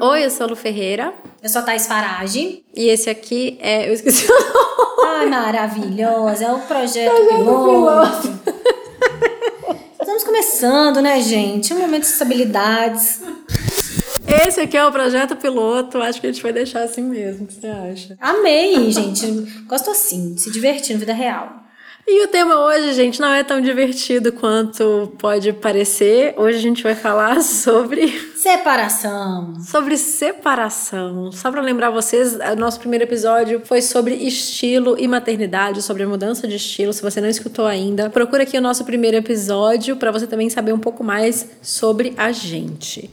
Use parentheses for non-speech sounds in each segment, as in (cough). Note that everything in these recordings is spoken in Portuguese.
Oi, eu sou a Lu Ferreira. Eu sou a Thais Farage. E esse aqui é. Eu esqueci o nome. Ai, maravilhosa. É o projeto, projeto piloto. Estamos começando, né, gente? Um momento de estabilidades. Esse aqui é o projeto piloto. Acho que a gente vai deixar assim mesmo. O que você acha? Amei, gente. Gosto assim, de se divertir na vida real. E o tema hoje, gente, não é tão divertido quanto pode parecer. Hoje a gente vai falar (laughs) sobre. Separação. Sobre separação. Só para lembrar vocês, o nosso primeiro episódio foi sobre estilo e maternidade, sobre a mudança de estilo. Se você não escutou ainda, procura aqui o nosso primeiro episódio para você também saber um pouco mais sobre a gente.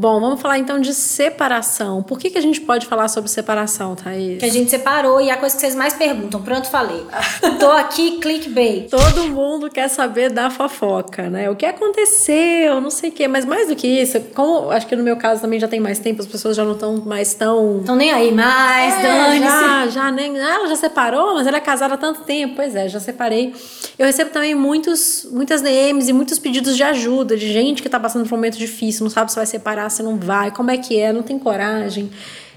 Bom, vamos falar então de separação. Por que, que a gente pode falar sobre separação, Thaís? Que a gente separou e é a coisa que vocês mais perguntam. Pronto, falei. (laughs) Tô aqui, clickbait. Todo mundo quer saber da fofoca, né? O que aconteceu, não sei o quê. Mas mais do que isso, como acho que no meu caso também já tem mais tempo, as pessoas já não estão mais tão. Estão nem aí mais, é, dane Já, já nem. Ela já separou, mas ela é casada há tanto tempo. Pois é, já separei. Eu recebo também muitos, muitas DMs e muitos pedidos de ajuda de gente que tá passando por um momento difícil, não sabe se vai separar se não vai, como é que é, não tem coragem.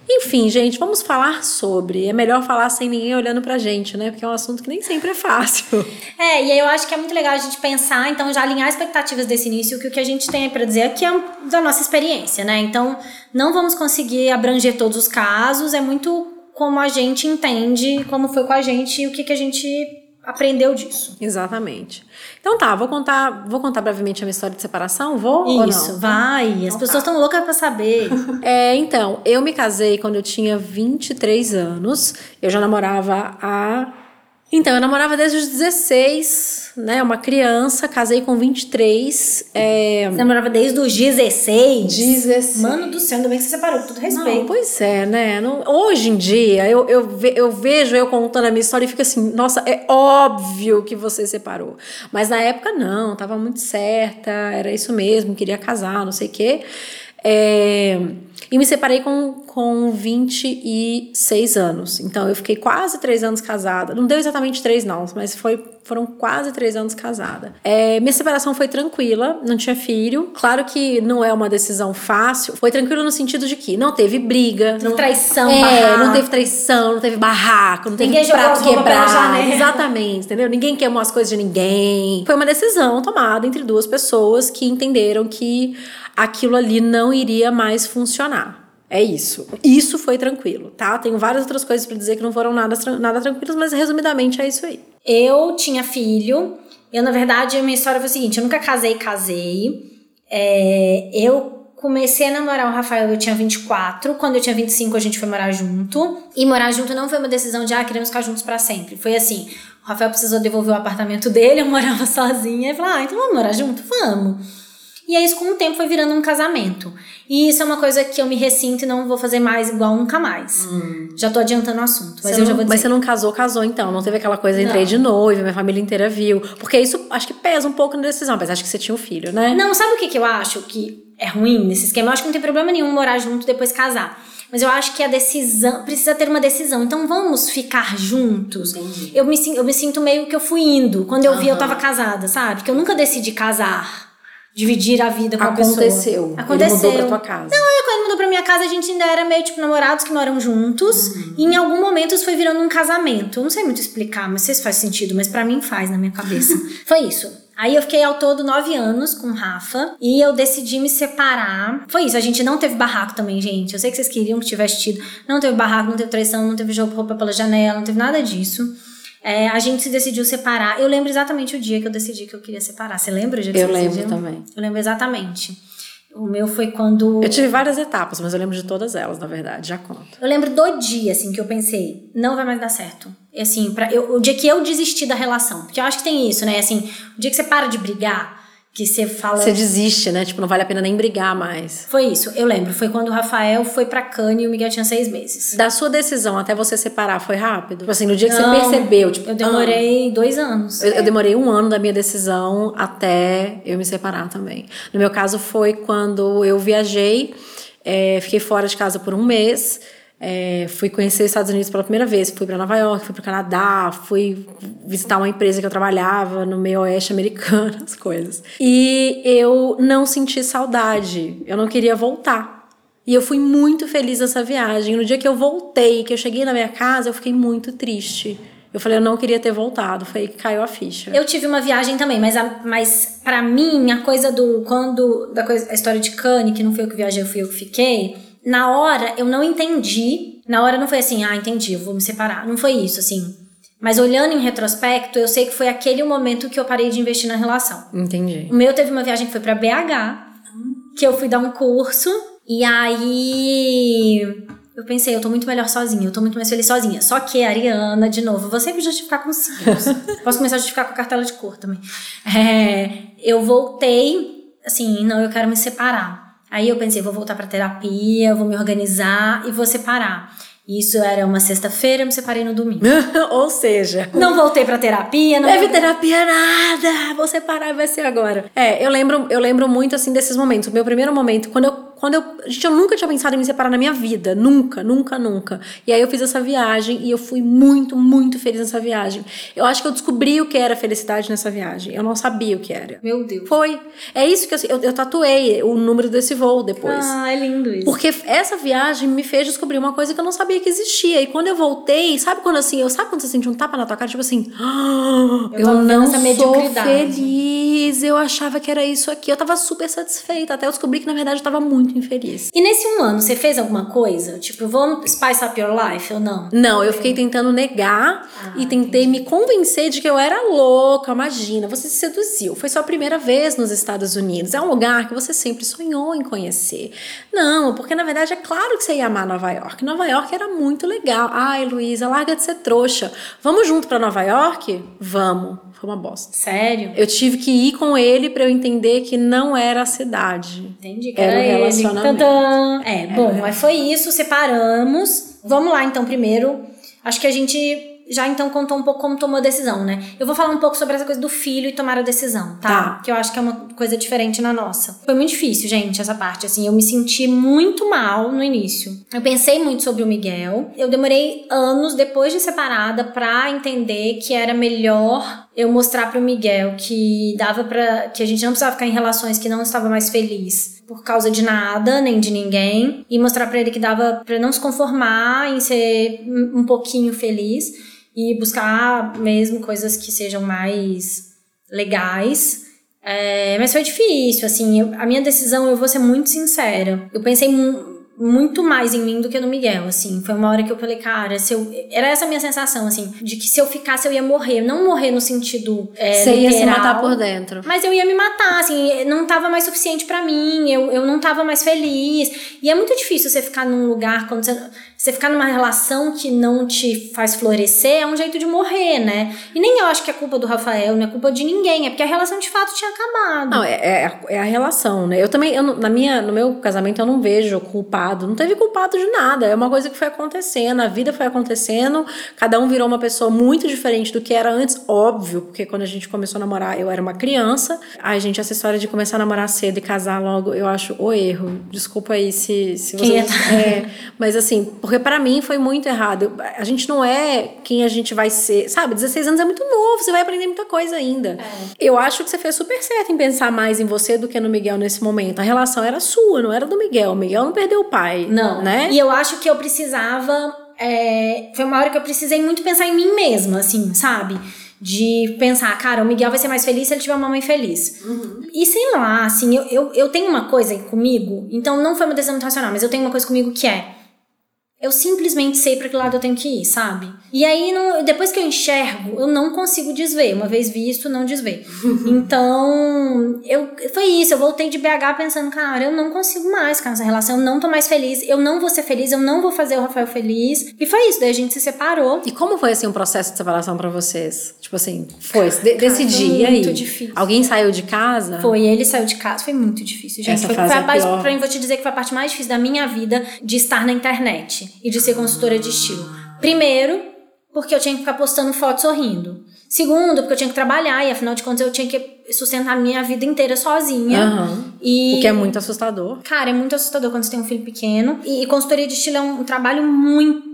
Enfim, gente, vamos falar sobre. É melhor falar sem ninguém olhando pra gente, né? Porque é um assunto que nem sempre é fácil. (laughs) É, e aí eu acho que é muito legal a gente pensar, então, já alinhar expectativas desse início, que o que a gente tem para dizer aqui é da nossa experiência, né? Então, não vamos conseguir abranger todos os casos, é muito como a gente entende, como foi com a gente e o que, que a gente aprendeu disso. Exatamente. Então tá, vou contar, vou contar brevemente a minha história de separação, vou Isso, vai. Então, As pessoas estão tá. loucas para saber. (laughs) é, então, eu me casei quando eu tinha 23 anos. Eu já namorava há então, eu namorava desde os 16, né? Uma criança, casei com 23. É... Você namorava desde os 16? 16. Mano do céu, ainda bem que você separou, com tudo respeito. Não, pois é, né? Não, hoje em dia, eu, eu, ve, eu vejo eu contando a minha história e fico assim, nossa, é óbvio que você separou. Mas na época, não, tava muito certa, era isso mesmo, queria casar, não sei o quê. É... E me separei com, com 26 anos. Então eu fiquei quase três anos casada. Não deu exatamente três, não, mas foi, foram quase três anos casada. É, minha separação foi tranquila, não tinha filho. Claro que não é uma decisão fácil. Foi tranquilo no sentido de que não teve briga. Não, traição, é, barraco. não teve traição, não teve barraco, não teve ninguém prato quebrado. Exatamente, entendeu? Ninguém queimou as coisas de ninguém. Foi uma decisão tomada entre duas pessoas que entenderam que aquilo ali não iria mais funcionar. É isso. Isso foi tranquilo, tá? Tenho várias outras coisas para dizer que não foram nada, nada tranquilas, mas resumidamente é isso aí. Eu tinha filho. Eu, na verdade, a minha história foi a seguinte: eu nunca casei, casei. É, eu comecei a namorar o Rafael, eu tinha 24. Quando eu tinha 25, a gente foi morar junto. E morar junto não foi uma decisão de, ah, queremos ficar juntos para sempre. Foi assim: o Rafael precisou devolver o apartamento (laughs) dele, eu morava sozinha. E falou, ah, então vamos morar junto? Vamos. E aí, isso com o tempo foi virando um casamento. E isso é uma coisa que eu me ressinto e não vou fazer mais igual nunca mais. Hum. Já tô adiantando o assunto. Mas, você eu já vou dizer. mas você não casou, casou então. Não teve aquela coisa, entrei não. de noiva, minha família inteira viu. Porque isso acho que pesa um pouco na decisão, mas acho que você tinha um filho, né? Não, sabe o que, que eu acho que é ruim nesse esquema? Eu acho que não tem problema nenhum morar junto e depois casar. Mas eu acho que a decisão precisa ter uma decisão. Então vamos ficar juntos. Eu me, eu me sinto meio que eu fui indo. Quando eu uhum. vi, eu tava casada, sabe? Que eu nunca decidi casar dividir a vida com Aconteceu. a pessoa. Aconteceu. Ele mudou pra tua casa. Não, eu, quando mudou pra minha casa, a gente ainda era meio tipo namorados que moram juntos. Uhum. E em algum momento isso foi virando um casamento. Eu não sei muito explicar, mas sei se faz sentido, mas para mim faz na minha cabeça. (laughs) foi isso. Aí eu fiquei ao todo nove anos com o Rafa e eu decidi me separar. Foi isso, a gente não teve barraco também, gente. Eu sei que vocês queriam que tivesse tido. Não teve barraco, não teve traição, não teve jogo roupa pela janela, não teve nada disso. É, a gente se decidiu separar. Eu lembro exatamente o dia que eu decidi que eu queria separar. Você lembra o dia que eu você lembro decidiu? também. Eu lembro exatamente. O meu foi quando. Eu tive várias etapas, mas eu lembro de todas elas, na verdade, já conto. Eu lembro do dia, assim, que eu pensei, não vai mais dar certo. E assim, pra, eu, o dia que eu desisti da relação. Porque eu acho que tem isso, né? Assim, o dia que você para de brigar, que você fala. Você desiste, né? Tipo, não vale a pena nem brigar mais. Foi isso, eu lembro. Foi quando o Rafael foi pra Cane e o Miguel tinha seis meses. Da sua decisão até você separar foi rápido? Tipo assim, no dia que não, você percebeu, tipo. Eu demorei ah, dois anos. Eu, eu, demorei um ano da minha decisão até eu me separar também. No meu caso foi quando eu viajei, é, fiquei fora de casa por um mês. É, fui conhecer os Estados Unidos pela primeira vez, fui para Nova York, fui para o Canadá, fui visitar uma empresa que eu trabalhava no meio oeste americano, (laughs) as coisas. E eu não senti saudade, eu não queria voltar. E eu fui muito feliz nessa viagem. No dia que eu voltei, que eu cheguei na minha casa, eu fiquei muito triste. Eu falei, eu não queria ter voltado. Foi aí que caiu a ficha. Eu tive uma viagem também, mas, mas para mim, a coisa do. Quando. Da coisa, a história de Cane, que não foi eu que viajei, fui eu que fiquei na hora eu não entendi. Na hora não foi assim, ah, entendi, eu vou me separar. Não foi isso, assim. Mas olhando em retrospecto, eu sei que foi aquele momento que eu parei de investir na relação. Entendi. O meu teve uma viagem que foi para BH, que eu fui dar um curso, e aí eu pensei, eu tô muito melhor sozinha, eu tô muito mais feliz sozinha. Só que, Ariana, de novo, vou sempre justificar com signos. (laughs) Posso começar a justificar com a cartela de cor também. É, eu voltei, assim, não, eu quero me separar. Aí eu pensei, vou voltar para terapia, vou me organizar e vou separar. Isso era uma sexta-feira, eu me separei no domingo. (laughs) Ou seja, não voltei para terapia, não teve terapia nada. Vou separar e vai ser agora. É, eu lembro, eu lembro muito assim desses momentos. O meu primeiro momento, quando eu quando eu. Gente, eu nunca tinha pensado em me separar na minha vida. Nunca, nunca, nunca. E aí eu fiz essa viagem e eu fui muito, muito feliz nessa viagem. Eu acho que eu descobri o que era felicidade nessa viagem. Eu não sabia o que era. Meu Deus. Foi. É isso que eu, eu, eu tatuei o número desse voo depois. Ah, é lindo isso. Porque essa viagem me fez descobrir uma coisa que eu não sabia que existia. E quando eu voltei, sabe quando assim, eu sabe quando você sente um tapa na tua cara, tipo assim, ah, (gasps) eu, eu não sou feliz. Eu achava que era isso aqui. Eu tava super satisfeita. Até eu descobri que na verdade eu tava muito muito infeliz. E nesse um ano, você fez alguma coisa? Tipo, vamos spice up your life ou não? Não, eu fiquei tentando negar ah, e tentei entendi. me convencer de que eu era louca. Imagina, você se seduziu. Foi sua primeira vez nos Estados Unidos. É um lugar que você sempre sonhou em conhecer. Não, porque na verdade é claro que você ia amar Nova York. Nova York era muito legal. Ai, Luísa, larga de ser trouxa. Vamos junto para Nova York? Vamos. Foi uma bosta. Sério? Eu tive que ir com ele para eu entender que não era a cidade. Entendi. Que era, era o relacionamento. Tadã. É, bom, mas foi isso, separamos. Vamos lá então primeiro. Acho que a gente já então contou um pouco como tomou a decisão, né? Eu vou falar um pouco sobre essa coisa do filho e tomar a decisão, tá? tá? Que eu acho que é uma coisa diferente na nossa. Foi muito difícil, gente, essa parte. Assim, eu me senti muito mal no início. Eu pensei muito sobre o Miguel. Eu demorei anos depois de separada pra entender que era melhor eu mostrar pro Miguel que dava para que a gente não precisava ficar em relações que não estava mais feliz por causa de nada, nem de ninguém, e mostrar para ele que dava para não se conformar em ser um pouquinho feliz e buscar mesmo coisas que sejam mais legais. É, mas foi difícil, assim, eu, a minha decisão, eu vou ser muito sincera. Eu pensei muito mais em mim do que no Miguel, assim. Foi uma hora que eu falei, cara, se eu... Era essa a minha sensação, assim, de que se eu ficasse eu ia morrer. Não morrer no sentido é, Você ia se matar por dentro. Mas eu ia me matar, assim, não tava mais suficiente para mim, eu, eu não tava mais feliz. E é muito difícil você ficar num lugar quando você você ficar numa relação que não te faz florescer é um jeito de morrer, né? E nem eu acho que é culpa do Rafael, não é culpa de ninguém, é porque a relação de fato tinha acabado. Não, é, é, é a relação, né? Eu também, eu, na minha, no meu casamento, eu não vejo culpado, não teve culpado de nada, é uma coisa que foi acontecendo, a vida foi acontecendo, cada um virou uma pessoa muito diferente do que era antes, óbvio, porque quando a gente começou a namorar, eu era uma criança, a gente, essa história de começar a namorar cedo e casar logo, eu acho o erro. Desculpa aí se, se você. É, mas assim, porque porque para mim foi muito errado. A gente não é quem a gente vai ser. Sabe, 16 anos é muito novo, você vai aprender muita coisa ainda. É. Eu acho que você fez super certo em pensar mais em você do que no Miguel nesse momento. A relação era sua, não era do Miguel. O Miguel não perdeu o pai. Não. Né? E eu acho que eu precisava. É, foi uma hora que eu precisei muito pensar em mim mesma, assim, sabe? de pensar, cara, o Miguel vai ser mais feliz se ele tiver uma mãe feliz. Uhum. E sei lá, assim, eu, eu, eu tenho uma coisa comigo, então não foi uma decisão muito racional, mas eu tenho uma coisa comigo que é eu simplesmente sei para que lado eu tenho que ir, sabe? E aí, não, depois que eu enxergo, eu não consigo desver. Uma vez visto, não desver. (laughs) então, eu, foi isso. Eu voltei de BH pensando, cara, eu não consigo mais ficar nessa relação. Eu não tô mais feliz. Eu não vou ser feliz. Eu não vou fazer o Rafael feliz. E foi isso. Daí a gente se separou. E como foi, assim, o um processo de separação para vocês? Tipo assim, foi. De, dia aí. Muito difícil. Alguém saiu de casa? Foi. Ele saiu de casa. Foi muito difícil, gente. Essa foi, fase foi a parte, pra mim, vou te dizer que foi a parte mais difícil da minha vida de estar na internet e de ser consultora de estilo. Primeiro, porque eu tinha que ficar postando foto sorrindo. Segundo, porque eu tinha que trabalhar e afinal de contas eu tinha que sustentar a minha vida inteira sozinha. Uhum. E O que é muito assustador. Cara, é muito assustador quando você tem um filho pequeno. E, e consultoria de estilo é um, um trabalho muito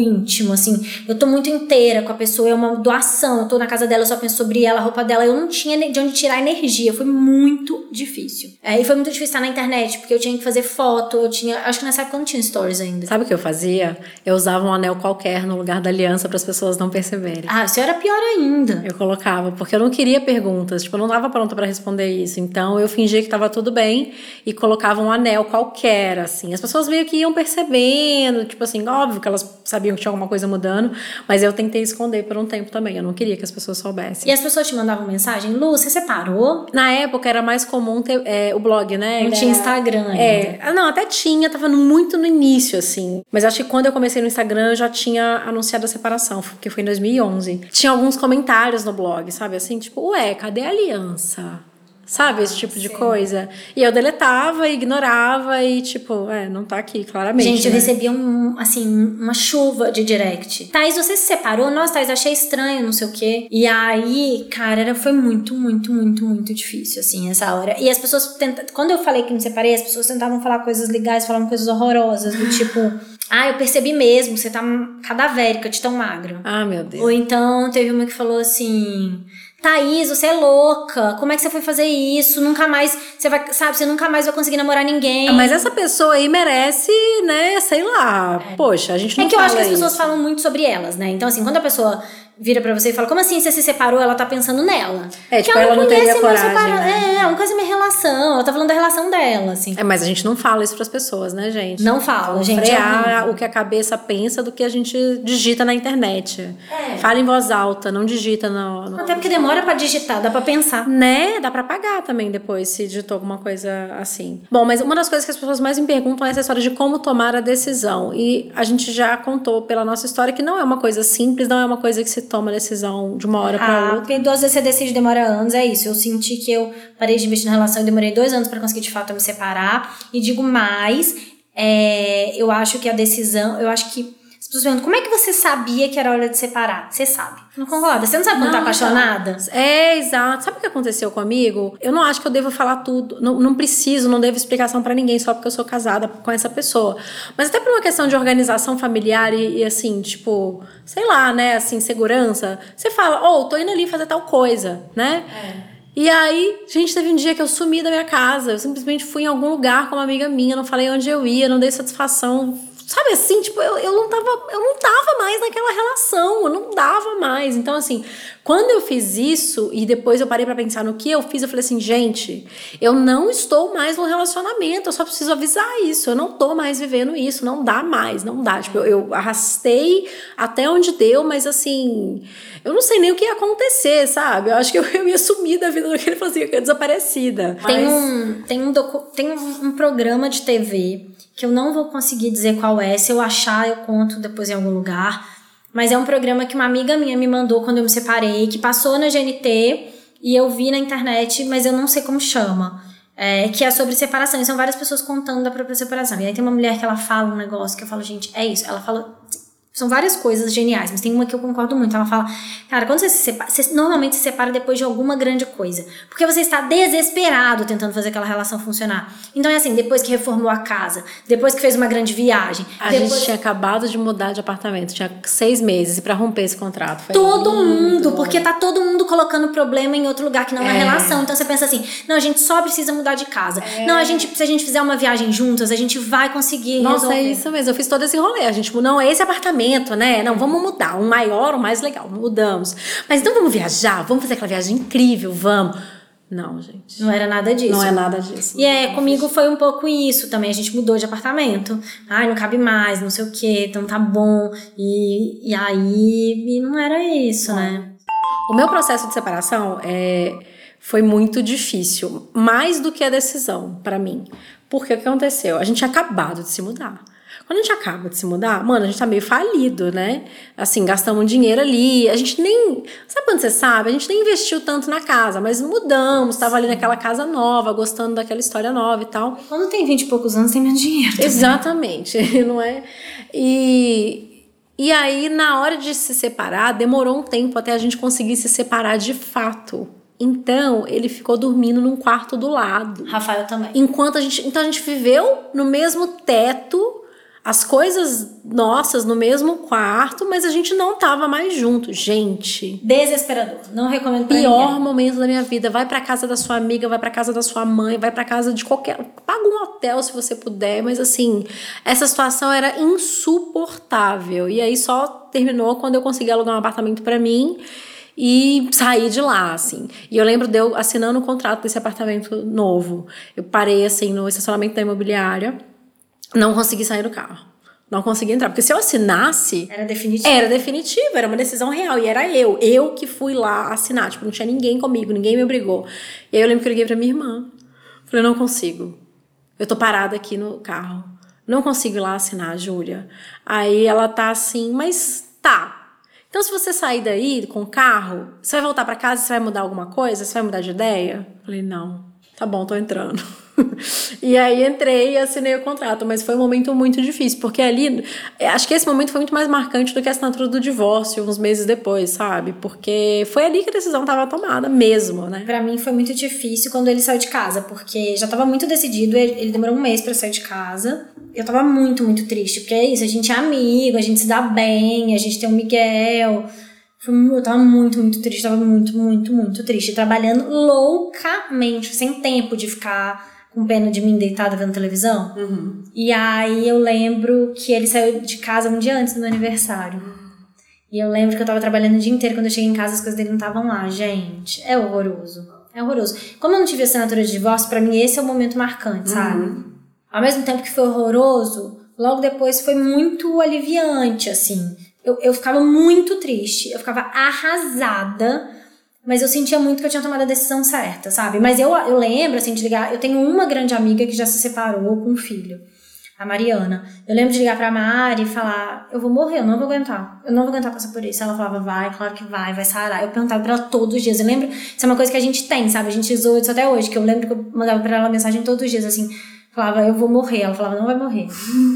íntimo, assim. Eu tô muito inteira com a pessoa, é uma doação. Eu tô na casa dela, eu só penso sobre ela, a roupa dela. Eu não tinha de onde tirar energia. Foi muito difícil. É, e foi muito difícil estar na internet, porque eu tinha que fazer foto, eu tinha. Acho que nessa época eu não tinha stories ainda. Sabe o que eu fazia? Eu usava um anel qualquer no lugar da aliança para as pessoas não perceberem. Ah, isso era pior ainda. Eu colocava, porque eu não queria perguntas, tipo, eu não tava pronta para responder isso. Então eu fingia que tava tudo bem e colocava um anel qualquer, assim. As pessoas meio que iam percebendo, tipo assim, óbvio que elas sabiam que tinha alguma coisa mudando, mas eu tentei esconder por um tempo também. Eu não queria que as pessoas soubessem. E as pessoas te mandavam mensagem, Lu, você separou? Na época era mais comum ter é, o blog, né? Não tinha Instagram ainda. É, ah, não, até tinha, tava muito no início, assim. Mas acho que quando eu comecei no Instagram, eu já tinha anunciado a separação, porque foi em 2011. Tinha alguns comentários no blog, sabe? Assim, tipo, ué, cadê a aliança? Sabe, esse tipo de coisa. E eu deletava, ignorava e, tipo, é, não tá aqui, claramente. Gente, eu né? recebi um, assim, uma chuva de direct. Thaís, você se separou? Nossa, Thaís, achei estranho, não sei o quê. E aí, cara, era, foi muito, muito, muito, muito difícil, assim, essa hora. E as pessoas tentam. Quando eu falei que me separei, as pessoas tentavam falar coisas legais, falavam coisas horrorosas, do tipo, (laughs) ah, eu percebi mesmo, você tá cadavérica de tão magro. Ah, meu Deus. Ou então teve uma que falou assim. Thaís, você é louca. Como é que você foi fazer isso? Nunca mais. Você vai. Sabe, você nunca mais vai conseguir namorar ninguém. Mas essa pessoa aí merece, né, sei lá. Poxa, a gente não É que eu acho que as pessoas isso. falam muito sobre elas, né? Então, assim, quando a pessoa vira pra você e fala, como assim você se separou? Ela tá pensando nela. É, tipo, Que ela não teria coragem, né? É, é uma coisa minha relação. Ela tá falando da relação dela, assim. É, mas a gente não fala isso pras pessoas, né, gente? Não fala, gente. é frear horrível. o que a cabeça pensa do que a gente digita na internet. É. Fala em voz alta, não digita no. no- Até porque demora pra digitar, dá pra pensar. Né? Dá pra pagar também depois se digitou alguma coisa assim. Bom, mas uma das coisas que as pessoas mais me perguntam é essa história de como tomar a decisão. E a gente já contou pela nossa história que não é uma coisa simples, não é uma coisa que se toma decisão de uma hora pra Ah, outra. porque duas vezes você decide demora anos, é isso. Eu senti que eu parei de investir na relação e demorei dois anos pra conseguir de fato me separar. E digo mais, é, eu acho que a decisão, eu acho que. Como é que você sabia que era hora de separar? Você sabe. Não concorda? Você não sabe quando tá Não, apaixonada? É, exato. Sabe o que aconteceu comigo? Eu não acho que eu devo falar tudo. Não, não preciso, não devo explicação pra ninguém só porque eu sou casada com essa pessoa. Mas até por uma questão de organização familiar e, e, assim, tipo, sei lá, né? Assim, segurança. Você fala, ô, tô indo ali fazer tal coisa, né? E aí, gente, teve um dia que eu sumi da minha casa. Eu simplesmente fui em algum lugar com uma amiga minha, não falei onde eu ia, não dei satisfação. Sabe assim, tipo, eu, eu não tava, eu não tava mais naquela relação, eu não dava mais. Então, assim, quando eu fiz isso e depois eu parei pra pensar no que eu fiz, eu falei assim, gente, eu não estou mais no relacionamento, eu só preciso avisar isso, eu não tô mais vivendo isso, não dá mais, não dá. Tipo, eu, eu arrastei até onde deu, mas assim, eu não sei nem o que ia acontecer, sabe? Eu acho que eu, eu ia sumir da vida daquele, assim, eu ia desaparecida. Tem Mas- um, tem, um docu- tem um programa de TV que eu não vou conseguir dizer qual é. Se eu achar, eu conto depois em algum lugar. Mas é um programa que uma amiga minha me mandou quando eu me separei, que passou na GNT e eu vi na internet, mas eu não sei como chama. É, que é sobre separação. E são várias pessoas contando da própria separação. E aí tem uma mulher que ela fala um negócio que eu falo, gente, é isso. Ela fala. São várias coisas geniais, mas tem uma que eu concordo muito. Ela fala, cara, quando você se separa, você normalmente se separa depois de alguma grande coisa. Porque você está desesperado tentando fazer aquela relação funcionar. Então é assim, depois que reformou a casa, depois que fez uma grande viagem, A depois gente tinha acabado de mudar de apartamento, tinha seis meses pra romper esse contrato. Foi todo mundo, porque tá todo mundo colocando problema em outro lugar que não na É. relação. Então você pensa assim, não, a gente só precisa mudar de casa. Não, a gente, se a gente fizer uma viagem juntas, a gente vai conseguir Nossa, resolver. é isso mesmo. Eu fiz todo esse rolê. A gente, não, é esse apartamento, né? Não, vamos mudar. Um maior, um mais legal. Mudamos. Mas então vamos viajar? Vamos fazer aquela viagem incrível? Vamos. Não, gente. Não era nada disso. Não é nada disso. E é, comigo foi um pouco isso também. A gente mudou de apartamento. Ai, não cabe mais, não sei o que, então tá bom. E, e aí, e não era isso, né? O meu processo de separação é, foi muito difícil, mais do que a decisão pra mim. Porque o que aconteceu? A gente tinha acabado de se mudar. Quando a gente acaba de se mudar, mano, a gente tá meio falido, né? Assim, gastamos um dinheiro ali. A gente nem. Sabe quando você sabe? A gente nem investiu tanto na casa, mas mudamos, tava ali naquela casa nova, gostando daquela história nova e tal. Quando tem 20 e poucos anos, tem menos dinheiro. Exatamente, (laughs) não é? E, E aí, na hora de se separar, demorou um tempo até a gente conseguir se separar de fato. Então, ele ficou dormindo num quarto do lado. Rafael também. Enquanto a gente. Então a gente viveu no mesmo teto, as coisas nossas no mesmo quarto, mas a gente não tava mais junto. Gente. Desesperador. Não recomendo pra Pior ninguém. momento da minha vida. Vai pra casa da sua amiga, vai pra casa da sua mãe, vai pra casa de qualquer. Paga um hotel se você puder, mas assim, essa situação era insuportável. E aí só terminou quando eu consegui alugar um apartamento pra mim e saí de lá, assim. E eu lembro de eu assinando o contrato desse apartamento novo. Eu parei, assim, no estacionamento da imobiliária, não consegui sair do carro. Não consegui entrar. Porque se eu assinasse, Era definitivo. era definitivo, era uma decisão real. E era eu, eu que fui lá assinar. Tipo, não tinha ninguém comigo, ninguém me obrigou. E aí eu lembro que eu liguei pra minha irmã. Falei, não consigo. Eu tô parada aqui no carro. Não consigo ir lá assinar, Júlia. Aí ela tá assim, mas tá. Então, se você sair daí com o carro, você vai voltar pra casa, você vai mudar alguma coisa? Você vai mudar de ideia? Falei, não. Tá bom, tô entrando. (laughs) e aí entrei e assinei o contrato, mas foi um momento muito difícil, porque ali, é, acho que esse momento foi muito mais marcante do que a assinatura do divórcio, uns meses depois, sabe? Porque foi ali que a decisão tava tomada mesmo, né? Pra mim foi muito difícil quando ele saiu de casa, porque já tava muito decidido, ele demorou um mês pra sair de casa. Eu tava muito, muito triste, porque é isso, a gente é amigo, a gente se dá bem, a gente tem o Miguel. Eu tava muito, muito triste, tava muito, muito, muito triste. Trabalhando loucamente, sem tempo de ficar com pena de mim deitada vendo televisão. E aí eu lembro que ele saiu de casa um dia antes do meu aniversário. E eu lembro que eu tava trabalhando o dia inteiro, quando eu cheguei em casa as coisas dele não estavam lá. Gente, é horroroso. É horroroso. Como eu não tive assinatura de divórcio, pra mim esse é o momento marcante, sabe? Ao mesmo tempo que foi horroroso, logo depois foi muito aliviante, assim. Eu, eu ficava muito triste, eu ficava arrasada, mas eu sentia muito que eu tinha tomado a decisão certa, sabe? Mas eu, eu lembro, assim, de ligar. Eu tenho uma grande amiga que já se separou com um filho, a Mariana. Eu lembro de ligar pra Mari e falar: Eu vou morrer, eu não vou aguentar. Eu não vou aguentar passar por isso. Ela falava: Vai, claro que vai, vai sarar. Eu perguntava pra ela todos os dias. Eu lembro, isso é uma coisa que a gente tem, sabe? A gente usou isso até hoje, que eu lembro que eu mandava pra ela mensagem todos os dias, assim. Falava, eu vou morrer. Ela falava, não vai morrer.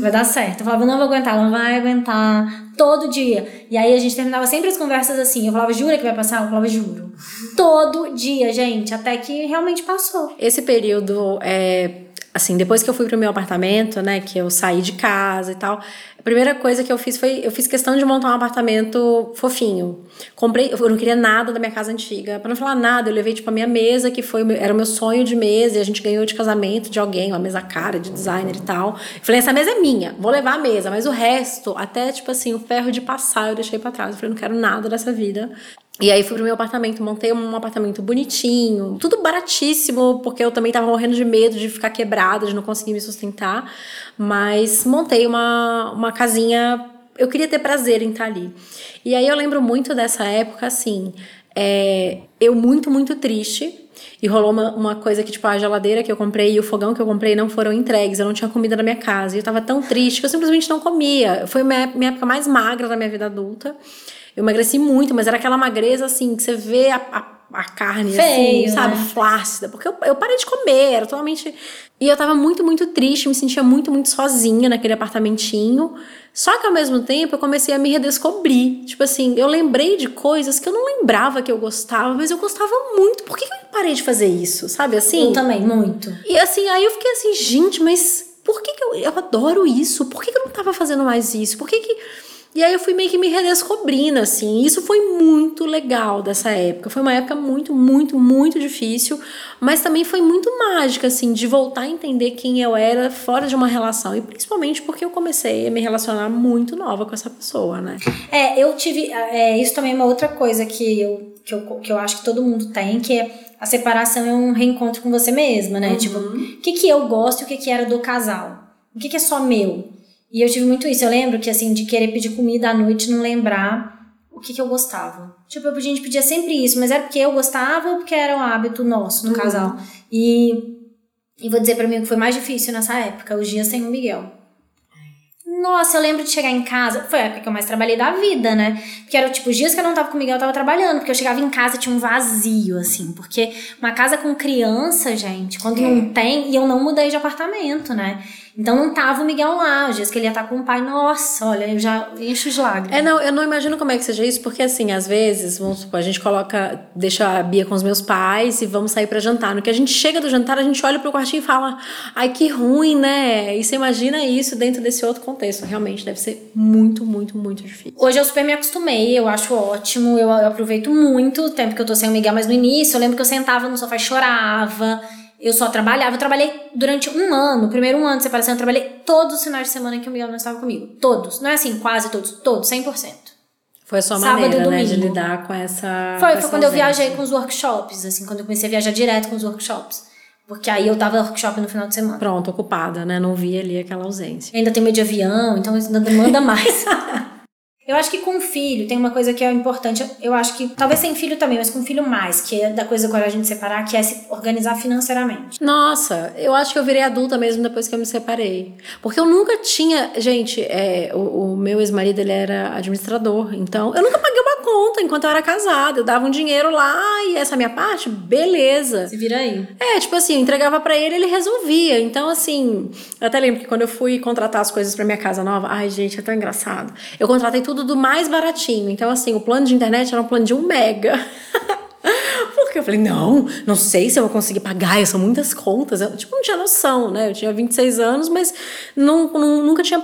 Vai dar certo. Eu falava, não vou aguentar. Ela vai aguentar. Todo dia. E aí a gente terminava sempre as conversas assim. Eu falava, jura que vai passar? Ela falava, juro. Todo dia, gente. Até que realmente passou. Esse período, é, assim, depois que eu fui pro meu apartamento, né, que eu saí de casa e tal, a primeira coisa que eu fiz foi, eu fiz questão de montar um apartamento fofinho. Comprei, eu não queria nada da minha casa antiga. Pra não falar nada, eu levei, tipo, a minha mesa, que foi, era o meu sonho de mesa, e a gente ganhou de casamento de alguém, uma mesa cara, de designer e tal. Eu falei, essa mesa é minha, vou levar a mesa, mas o resto, até, tipo assim, o ferro de passar, eu deixei pra trás. Eu falei, não quero nada dessa vida. E aí fui pro meu apartamento, montei um apartamento bonitinho, tudo baratíssimo, porque eu também tava morrendo de medo de ficar quebrada, de não conseguir me sustentar. Mas montei uma, uma casinha. Eu queria ter prazer em estar ali. E aí eu lembro muito dessa época, assim, é, eu muito, muito triste. E rolou uma, uma coisa que, tipo, a geladeira que eu comprei e o fogão que eu comprei não foram entregues. Eu não tinha comida na minha casa. E eu tava tão triste que eu simplesmente não comia. Foi minha, minha época mais magra da minha vida adulta. Eu emagreci muito, mas era aquela magreza, assim, que você vê a, a, a carne, Feio, assim, sabe? né? Flácida. Porque eu, eu parei de comer, era totalmente... E eu tava muito, muito triste, me sentia muito, muito sozinha naquele apartamentinho. Só que ao mesmo tempo eu comecei a me redescobrir. Tipo assim, eu lembrei de coisas que eu não lembrava que eu gostava, mas eu gostava muito. Por que que eu parei de fazer isso? Sabe assim? Eu também, muito. E assim, aí eu fiquei assim, gente, mas por que, que eu, eu adoro isso? Por que, que eu não tava fazendo mais isso? Por que que. E aí eu fui meio que me redescobrindo, assim. Isso foi muito legal dessa época. Foi uma época muito, muito, muito difícil, mas também foi muito mágica, assim, de voltar a entender quem eu era fora de uma relação. E principalmente porque eu comecei a me relacionar muito nova com essa pessoa, né? É, eu tive. É, isso também é uma outra coisa que eu, que, eu, que eu acho que todo mundo tem, que é a separação é um reencontro com você mesma, né? Tipo, o que, que eu gosto e o que, que era do casal? O que, que é só meu? E eu tive muito isso. Eu lembro que, assim, de querer pedir comida à noite e não lembrar o que, que eu gostava. Tipo, a gente pedia sempre isso, mas era porque eu gostava ou porque era um hábito nosso no casal. E, e vou dizer pra mim o que foi mais difícil nessa época, os dias sem o Miguel. Nossa, eu lembro de chegar em casa. Foi a época que eu mais trabalhei da vida, né? Porque era tipo, os dias que eu não tava com o Miguel, eu tava trabalhando. Porque eu chegava em casa tinha um vazio, assim. Porque uma casa com criança, gente, quando não tem. E eu não mudei de apartamento, né? Então não tava o Miguel lá, os dias que ele ia estar com o pai, nossa, olha, eu já encho os lágrimas. É, não, eu não imagino como é que seja isso, porque assim, às vezes, vamos supor, a gente coloca, deixa a Bia com os meus pais e vamos sair para jantar. No que a gente chega do jantar, a gente olha pro quartinho e fala, ai, que ruim, né? E você imagina isso dentro desse outro contexto. Realmente deve ser muito, muito, muito difícil. Hoje eu super me acostumei, eu acho ótimo, eu, eu aproveito muito o tempo que eu tô sem o Miguel, mas no início eu lembro que eu sentava no sofá e chorava. Eu só trabalhava. Eu trabalhei durante um ano, o primeiro um ano de separação, eu trabalhei todos os finais de semana que o Miguel não estava comigo. Todos. Não é assim, quase todos. Todos, 100%. Foi a sua Sábado maneira, né, de lidar com essa. Foi, com foi quando eu viajei com os workshops, assim, quando eu comecei a viajar direto com os workshops. Porque aí eu tava no workshop no final de semana. Pronto, ocupada, né? Não vi ali aquela ausência. Eu ainda tenho medo de avião, então isso ainda demanda mais. (laughs) Eu acho que com filho tem uma coisa que é importante. Eu acho que, talvez sem filho também, mas com filho mais, que é da coisa com a gente separar, que é se organizar financeiramente. Nossa, eu acho que eu virei adulta mesmo depois que eu me separei. Porque eu nunca tinha. Gente, é, o, o meu ex-marido, ele era administrador. Então, eu nunca paguei uma conta enquanto eu era casada. Eu dava um dinheiro lá e essa minha parte, beleza. Se vira aí. É, tipo assim, eu entregava para ele, ele resolvia. Então, assim, eu até lembro que quando eu fui contratar as coisas para minha casa nova, ai, gente, é tão engraçado. Eu contratei tudo tudo do mais baratinho. Então, assim, o plano de internet era um plano de um mega. (laughs) Porque eu falei, não, não sei se eu vou conseguir pagar, são muitas contas. Eu, tipo, não tinha noção, né? Eu tinha 26 anos, mas não, não, nunca tinha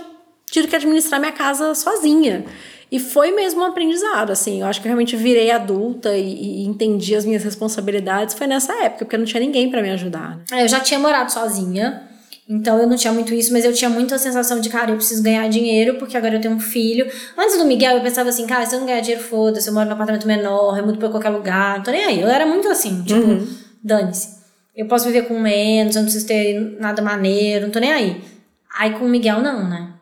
tido que administrar minha casa sozinha. E foi mesmo um aprendizado, assim. Eu acho que eu realmente virei adulta e, e entendi as minhas responsabilidades. Foi nessa época, porque não tinha ninguém para me ajudar. Né? É, eu já tinha morado sozinha. Então eu não tinha muito isso, mas eu tinha muito a sensação de, cara, eu preciso ganhar dinheiro porque agora eu tenho um filho. Antes do Miguel, eu pensava assim, cara, se eu não ganhar dinheiro, foda-se, eu moro num apartamento menor, eu mudo pra qualquer lugar, não tô nem aí. Eu era muito assim, tipo, uhum. dane-se. Eu posso viver com menos, eu não preciso ter nada maneiro, não tô nem aí. Aí com o Miguel, não, né?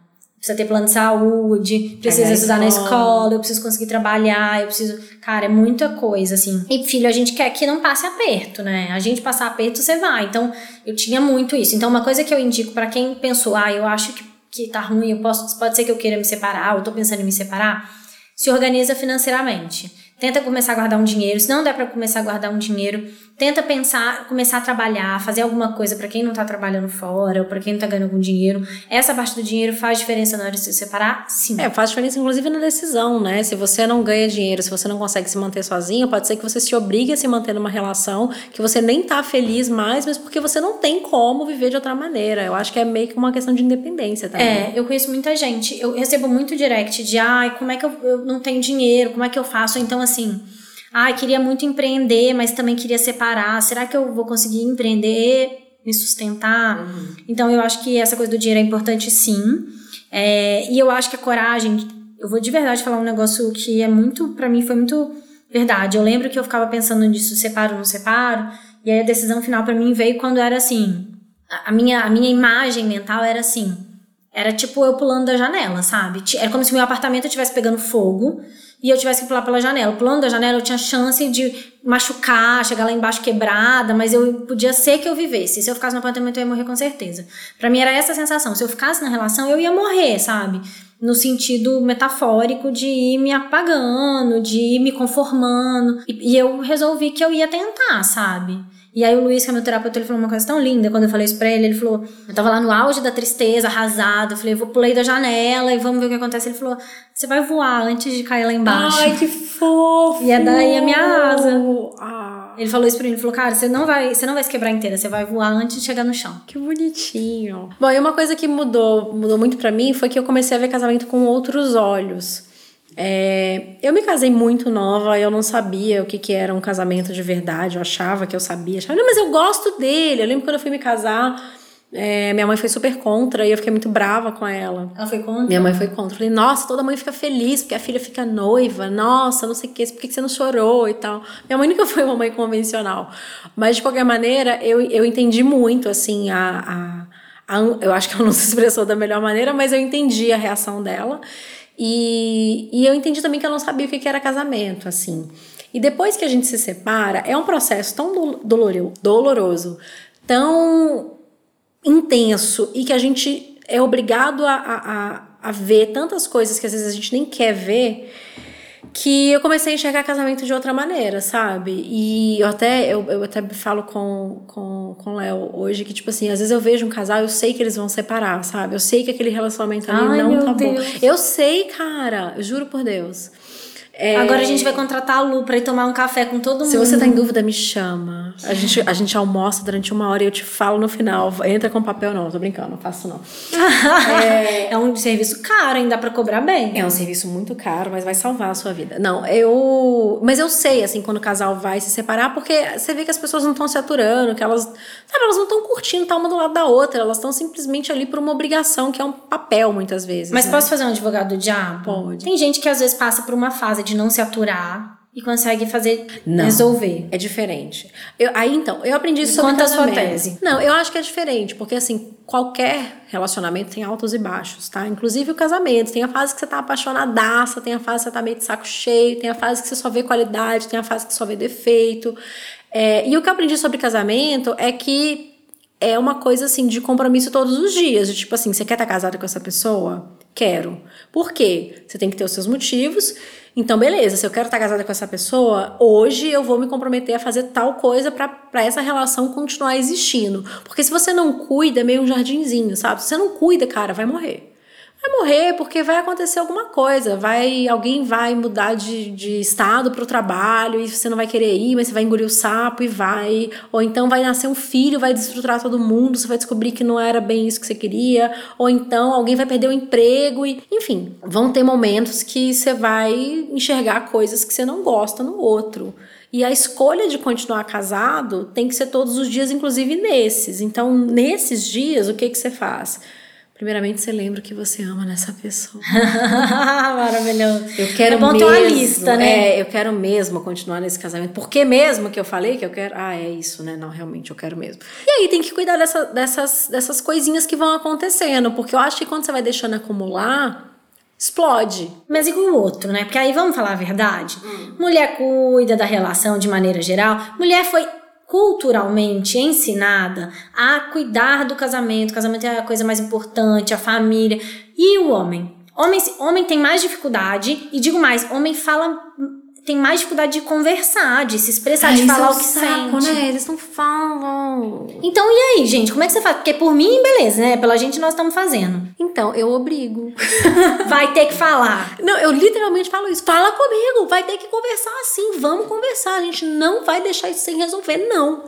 Precisa ter plano de saúde, precisa estudar na escola, eu preciso conseguir trabalhar, eu preciso. Cara, é muita coisa, assim. E filho, a gente quer que não passe aperto, né? A gente passar aperto, você vai. Então, eu tinha muito isso. Então, uma coisa que eu indico para quem pensou, ah, eu acho que, que tá ruim, eu posso, pode ser que eu queira me separar, ou eu tô pensando em me separar, se organiza financeiramente. Tenta começar a guardar um dinheiro. Se não der para começar a guardar um dinheiro, tenta pensar, começar a trabalhar, fazer alguma coisa para quem não tá trabalhando fora ou para quem não tá ganhando algum dinheiro. Essa parte do dinheiro faz diferença na hora de se separar? Sim. É, faz diferença inclusive na decisão, né? Se você não ganha dinheiro, se você não consegue se manter sozinho, pode ser que você se obrigue a se manter numa relação que você nem tá feliz mais, mas porque você não tem como viver de outra maneira. Eu acho que é meio que uma questão de independência também. É, eu conheço muita gente. Eu recebo muito direct de, ai, como é que eu, eu não tenho dinheiro? Como é que eu faço? Então, assim ah, queria muito empreender, mas também queria separar. Será que eu vou conseguir empreender, me sustentar? Uhum. Então eu acho que essa coisa do dinheiro é importante sim. É, e eu acho que a coragem, eu vou de verdade falar um negócio que é muito, para mim foi muito verdade. Eu lembro que eu ficava pensando nisso, separo ou não separo, e aí a decisão final para mim veio quando era assim, a minha, a minha imagem mental era assim, era tipo eu pulando da janela, sabe? Era como se meu apartamento estivesse pegando fogo e eu tivesse que pular pela janela. Pulando da janela, eu tinha chance de machucar, chegar lá embaixo quebrada, mas eu podia ser que eu vivesse. Se eu ficasse no apartamento, eu ia morrer com certeza. Para mim era essa a sensação. Se eu ficasse na relação, eu ia morrer, sabe? No sentido metafórico de ir me apagando, de ir me conformando. E eu resolvi que eu ia tentar, sabe? E aí o Luiz, que é meu terapeuta, ele falou uma coisa tão linda quando eu falei isso pra ele. Ele falou, eu tava lá no auge da tristeza, arrasado. Eu falei, eu vou pulei da janela e vamos ver o que acontece. Ele falou, você vai voar antes de cair lá embaixo. Ai, que fofo! E é daí a minha asa. Ah. Ele falou isso pra mim, ele falou, cara, você não vai, você não vai se quebrar inteira, você vai voar antes de chegar no chão. Que bonitinho. Bom, e uma coisa que mudou, mudou muito para mim foi que eu comecei a ver casamento com outros olhos. É, eu me casei muito nova, eu não sabia o que, que era um casamento de verdade, eu achava que eu sabia, achava, não, mas eu gosto dele. Eu lembro quando eu fui me casar, é, minha mãe foi super contra e eu fiquei muito brava com ela. Ela foi contra? Minha mãe foi contra. Eu falei, nossa, toda mãe fica feliz porque a filha fica noiva, nossa, não sei o que, por que você não chorou e tal. Minha mãe nunca (laughs) foi uma mãe convencional. Mas de qualquer maneira, eu, eu entendi muito, assim, a, a, eu acho que ela não se expressou da melhor maneira, mas eu entendi a reação dela. E, e eu entendi também que eu não sabia o que era casamento, assim. E depois que a gente se separa, é um processo tão doloroso, tão intenso e que a gente é obrigado a, a, a ver tantas coisas que às vezes a gente nem quer ver que eu comecei a enxergar casamento de outra maneira, sabe? E eu até, eu, eu até falo com o com, com Léo hoje que, tipo assim, às vezes eu vejo um casal eu sei que eles vão separar, sabe? Eu sei que aquele relacionamento ali Ai, não tá Deus. bom. Eu sei, cara, eu juro por Deus. É, Agora a gente vai contratar a Lu pra ir tomar um café com todo mundo. se você tá em dúvida, me chama. A gente, a gente almoça durante uma hora e eu te falo no final. Entra com papel, não, tô brincando, não faço não. (laughs) é... um serviço caro, ainda dá pra cobrar bem. É um serviço muito caro, mas vai salvar a sua vida. Não, eu. Mas eu sei, assim, quando o casal vai se separar, porque você vê que as pessoas não estão se aturando, que elas. Sabe, elas não estão curtindo estar uma do lado da outra, elas estão simplesmente ali por uma obrigação, que é um papel, muitas vezes. Mas né? posso fazer um advogado do diabo? Pode. Tem gente que às vezes passa por uma fase de não se aturar e consegue fazer Não. resolver. É diferente. Eu, aí então, eu aprendi isso sobre conta a sua casamento. tese. Não, eu acho que é diferente, porque assim, qualquer relacionamento tem altos e baixos, tá? Inclusive o casamento. Tem a fase que você tá apaixonadaça, tem a fase que você tá meio de saco cheio, tem a fase que você só vê qualidade, tem a fase que só vê defeito. É, e o que eu aprendi sobre casamento é que é uma coisa assim de compromisso todos os dias. De tipo assim, você quer estar casado com essa pessoa? Quero. Por quê? Você tem que ter os seus motivos. Então, beleza, se eu quero estar casada com essa pessoa, hoje eu vou me comprometer a fazer tal coisa para essa relação continuar existindo. Porque se você não cuida, é meio um jardinzinho, sabe? Se você não cuida, cara, vai morrer. Vai morrer porque vai acontecer alguma coisa. Vai, alguém vai mudar de, de estado para o trabalho e você não vai querer ir, mas você vai engolir o sapo e vai. Ou então vai nascer um filho, vai desestruturar todo mundo, você vai descobrir que não era bem isso que você queria. Ou então alguém vai perder o emprego e, enfim, vão ter momentos que você vai enxergar coisas que você não gosta no outro. E a escolha de continuar casado tem que ser todos os dias, inclusive nesses. Então, nesses dias, o que que você faz? Primeiramente, você lembra que você ama nessa pessoa. (laughs) Maravilhoso. Eu quero é bom mesmo, ter uma lista, né? É, eu quero mesmo continuar nesse casamento. Por que mesmo que eu falei que eu quero? Ah, é isso, né? Não, realmente eu quero mesmo. E aí tem que cuidar dessa, dessas, dessas coisinhas que vão acontecendo, porque eu acho que quando você vai deixando acumular, explode. Mas e com o outro, né? Porque aí vamos falar a verdade. Mulher cuida da relação de maneira geral. Mulher foi culturalmente ensinada a cuidar do casamento. O casamento é a coisa mais importante, a família. E o homem? Homem, homem tem mais dificuldade, e digo mais, homem fala. Tem mais dificuldade de conversar, de se expressar, de Ai, falar isso o que saco, sente. né? Eles não falam. Então, e aí, gente? Como é que você faz? Porque por mim, beleza, né? Pela gente nós estamos fazendo. Então, eu obrigo. (laughs) Vai ter que falar. Não, eu literalmente falo isso. Fala comigo, vai ter que conversar assim, vamos conversar. A gente não vai deixar isso sem resolver, não.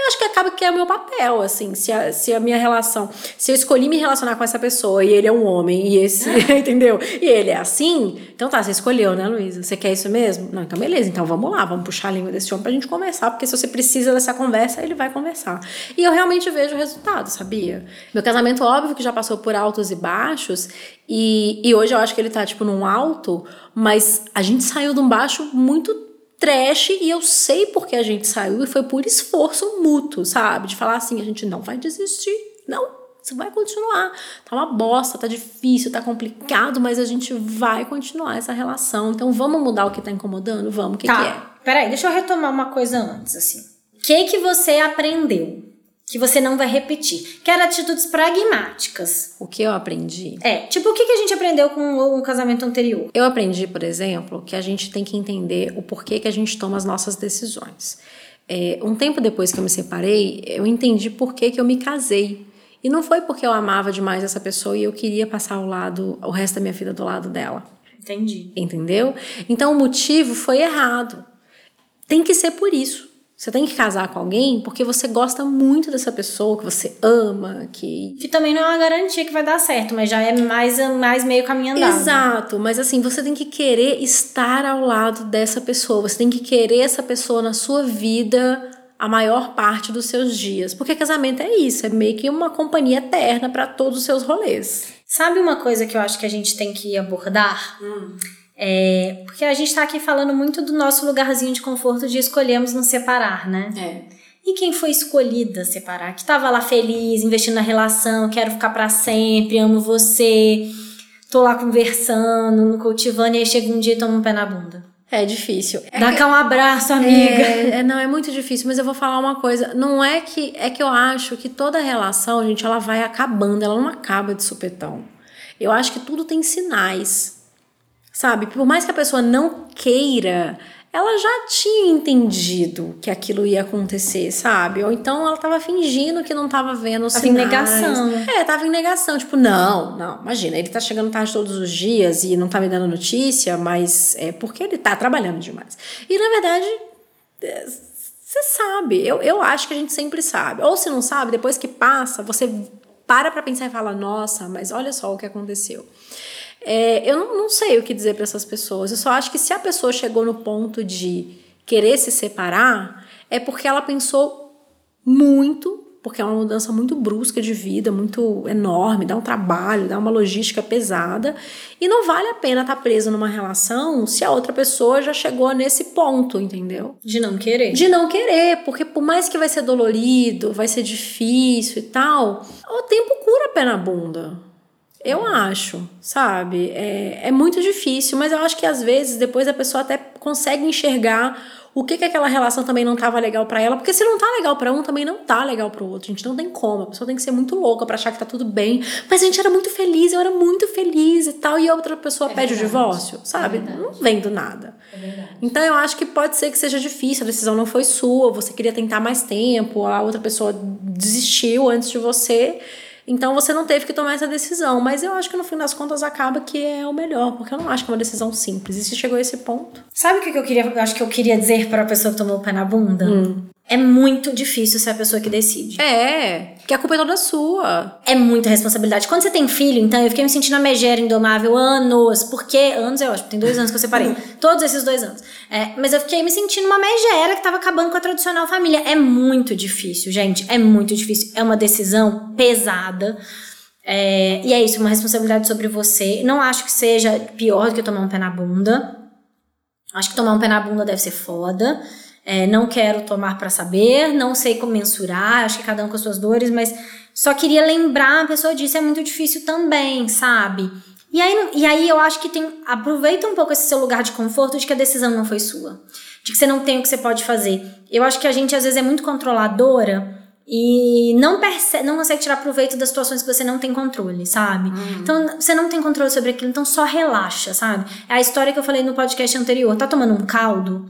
Eu acho que acaba que é o meu papel, assim, se a, se a minha relação, se eu escolhi me relacionar com essa pessoa e ele é um homem e esse, (laughs) (laughs) entendeu? E ele é assim, então tá, você escolheu, né, Luísa? Você quer isso mesmo? Não, então beleza, então vamos lá, vamos puxar a língua desse homem pra gente conversar, porque se você precisa dessa conversa, ele vai conversar. E eu realmente vejo o resultado, sabia? Meu casamento, óbvio que já passou por altos e baixos, e, e hoje eu acho que ele tá, tipo, num alto, mas a gente saiu de um baixo muito trash e eu sei porque a gente saiu e foi por esforço mútuo, sabe? De falar assim, a gente não vai desistir, não, você vai continuar. Tá uma bosta, tá difícil, tá complicado, mas a gente vai continuar essa relação. Então vamos mudar o que tá incomodando? Vamos, o que, que é? Tá, peraí, deixa eu retomar uma coisa antes, assim. O que que você aprendeu que você não vai repetir? Que eram atitudes pragmáticas. O que eu aprendi? É, tipo, o que, que a gente aprendeu com o casamento anterior? Eu aprendi, por exemplo, que a gente tem que entender o porquê que a gente toma as nossas decisões. É, um tempo depois que eu me separei, eu entendi por que, que eu me casei. E não foi porque eu amava demais essa pessoa e eu queria passar o lado, o resto da minha vida do lado dela. Entendi. Entendeu? Então o motivo foi errado. Tem que ser por isso. Você tem que casar com alguém porque você gosta muito dessa pessoa, que você ama, que. Que também não é uma garantia que vai dar certo, mas já é mais, mais meio caminho andado. Exato, mas assim, você tem que querer estar ao lado dessa pessoa, você tem que querer essa pessoa na sua vida a maior parte dos seus dias. Porque casamento é isso, é meio que uma companhia eterna para todos os seus rolês. Sabe uma coisa que eu acho que a gente tem que abordar? É, porque a gente tá aqui falando muito do nosso lugarzinho de conforto de escolhemos nos separar, né? É. E quem foi escolhida separar? Que tava lá feliz, investindo na relação, quero ficar para sempre, amo você, tô lá conversando, cultivando, e aí chega um dia e toma um pé na bunda. É difícil. É Dá que- cá um abraço, amiga. É, é, não, é muito difícil, mas eu vou falar uma coisa. Não é que. É que eu acho que toda relação, gente, ela vai acabando, ela não acaba de supetão. Eu acho que tudo tem sinais. Sabe? Por mais que a pessoa não queira, ela já tinha entendido que aquilo ia acontecer, sabe? Ou então ela tava fingindo que não tava vendo os tava sinais. em negação. É, tava em negação. Tipo, não, não, imagina, ele tá chegando tarde todos os dias e não tá me dando notícia, mas é porque ele tá trabalhando demais. E na verdade, é, você sabe. Eu, eu acho que a gente sempre sabe. Ou se não sabe, depois que passa, você para pra pensar e fala, nossa, mas olha só o que aconteceu. É, eu não, não sei o que dizer para essas pessoas. Eu só acho que se a pessoa chegou no ponto de querer se separar, é porque ela pensou muito, porque é uma mudança muito brusca de vida, muito enorme, dá um trabalho, dá uma logística pesada, e não vale a pena estar tá preso numa relação se a outra pessoa já chegou nesse ponto, entendeu? De não querer. De não querer, porque por mais que vai ser dolorido, vai ser difícil e tal, o tempo cura a pé na bunda. Eu acho, sabe? É, é muito difícil, mas eu acho que às vezes depois a pessoa até consegue enxergar o que que aquela relação também não estava legal para ela, porque se não tá legal para um, também não tá legal para o outro. A gente não tem como. A pessoa tem que ser muito louca para achar que tá tudo bem. Mas a gente era muito feliz, eu era muito feliz e tal, e a outra pessoa é pede verdade. o divórcio, sabe? É não vem do nada. É então eu acho que pode ser que seja difícil, a decisão não foi sua, você queria tentar mais tempo, a outra pessoa desistiu antes de você. Então você não teve que tomar essa decisão. Mas eu acho que no fim das contas acaba que é o melhor, porque eu não acho que é uma decisão simples. E se chegou a esse ponto. Sabe o que eu queria, eu acho que eu queria dizer para a pessoa que tomou o pé na bunda? Hum é muito difícil ser a pessoa que decide. É, que a culpa é toda sua. É muita responsabilidade. Quando você tem filho, então, eu fiquei me sentindo a megera indomável anos, porque anos é ótimo, tem dois anos que eu separei. (laughs) Todos esses dois anos. É, mas eu fiquei me sentindo uma megera que tava acabando com a tradicional família. É muito difícil, gente. É muito difícil. É uma decisão pesada. É, e é isso, uma responsabilidade sobre você. Não acho que seja pior do que tomar um pé na bunda. Acho que tomar um pé na bunda deve ser foda. É, não quero tomar para saber, não sei como mensurar, acho que cada um com as suas dores, mas só queria lembrar a pessoa disso, é muito difícil também, sabe? E aí, e aí eu acho que tem. Aproveita um pouco esse seu lugar de conforto de que a decisão não foi sua. De que você não tem o que você pode fazer. Eu acho que a gente às vezes é muito controladora e não percebe, não consegue tirar proveito das situações que você não tem controle, sabe? Hum. Então, você não tem controle sobre aquilo, então só relaxa, sabe? É a história que eu falei no podcast anterior. Tá tomando um caldo?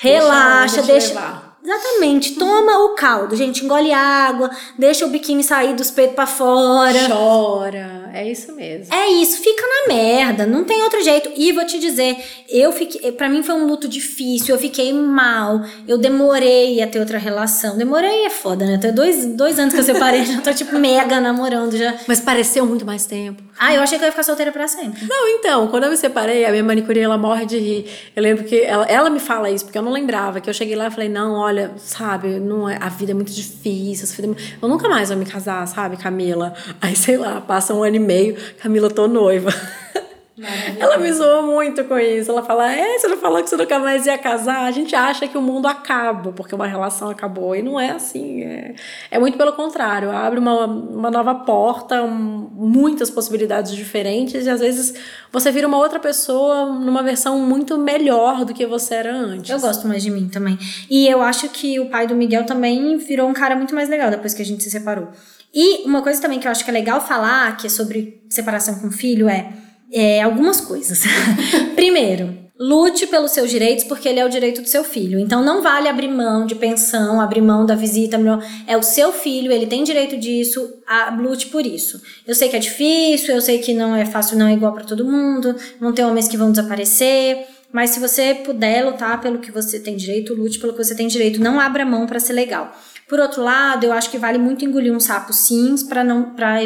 Relaxa, deixa. deixa Exatamente. Toma o caldo, gente. Engole água, deixa o biquíni sair dos peitos para fora. Chora. É isso mesmo. É isso, fica na merda. Não tem outro jeito. E vou te dizer, eu fiquei. para mim foi um luto difícil. Eu fiquei mal. Eu demorei a ter outra relação. Demorei é foda, né? Até dois, dois anos que eu separei, (laughs) já tô tipo mega namorando já. Mas pareceu muito mais tempo. Ah, eu achei que eu ia ficar solteira pra sempre. Não, então, quando eu me separei, a minha manicure ela morre de rir. Eu lembro que ela, ela me fala isso, porque eu não lembrava. Que eu cheguei lá e falei, não, olha, sabe, não é, a vida é muito difícil. É eu nunca mais vou me casar, sabe, Camila? Aí, sei lá, passa um ano e meio, Camila, tô noiva. (laughs) Ela me zoou muito com isso. Ela fala: É, você não falou que você nunca mais ia casar? A gente acha que o mundo acaba porque uma relação acabou. E não é assim. É, é muito pelo contrário. Abre uma, uma nova porta, um, muitas possibilidades diferentes. E às vezes você vira uma outra pessoa numa versão muito melhor do que você era antes. Eu gosto mais de mim também. E eu acho que o pai do Miguel também virou um cara muito mais legal depois que a gente se separou. E uma coisa também que eu acho que é legal falar, que é sobre separação com filho, é é, algumas coisas. (laughs) Primeiro, lute pelos seus direitos porque ele é o direito do seu filho. Então não vale abrir mão de pensão, abrir mão da visita, é o seu filho, ele tem direito disso, a, lute por isso. Eu sei que é difícil, eu sei que não é fácil, não é igual para todo mundo, não tem homens que vão desaparecer, mas se você puder lutar pelo que você tem direito, lute pelo que você tem direito, não abra mão para ser legal. Por outro lado, eu acho que vale muito engolir um sapo sim para não para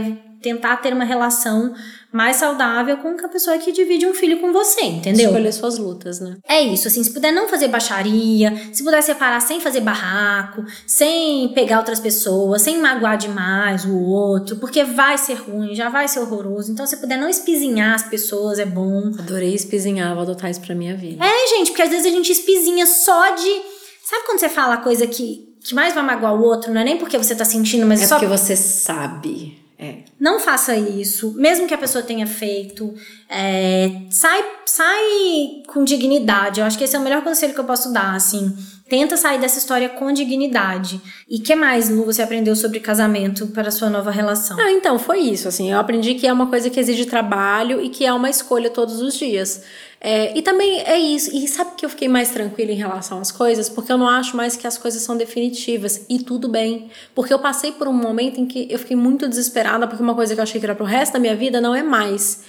tentar ter uma relação mais saudável com a pessoa que divide um filho com você, entendeu? Escolher suas lutas, né? É isso, assim, se puder não fazer baixaria, se puder separar sem fazer barraco, sem pegar outras pessoas, sem magoar demais o outro, porque vai ser ruim, já vai ser horroroso. Então, se puder não espizinhar as pessoas, é bom. Adorei espizinhar, vou adotar isso pra minha vida. É, gente, porque às vezes a gente espizinha só de. Sabe quando você fala a coisa que, que mais vai magoar o outro? Não é nem porque você tá sentindo, mas é só. porque você sabe. É. Não faça isso, mesmo que a pessoa tenha feito. É, sai, sai com dignidade. Eu acho que esse é o melhor conselho que eu posso dar, assim. Tenta sair dessa história com dignidade. E que mais, Lu, você aprendeu sobre casamento para a sua nova relação? Ah, então, foi isso. Assim, eu aprendi que é uma coisa que exige trabalho e que é uma escolha todos os dias. É, e também é isso. E sabe que eu fiquei mais tranquila em relação às coisas? Porque eu não acho mais que as coisas são definitivas. E tudo bem. Porque eu passei por um momento em que eu fiquei muito desesperada, porque uma coisa que eu achei que era pro resto da minha vida não é mais.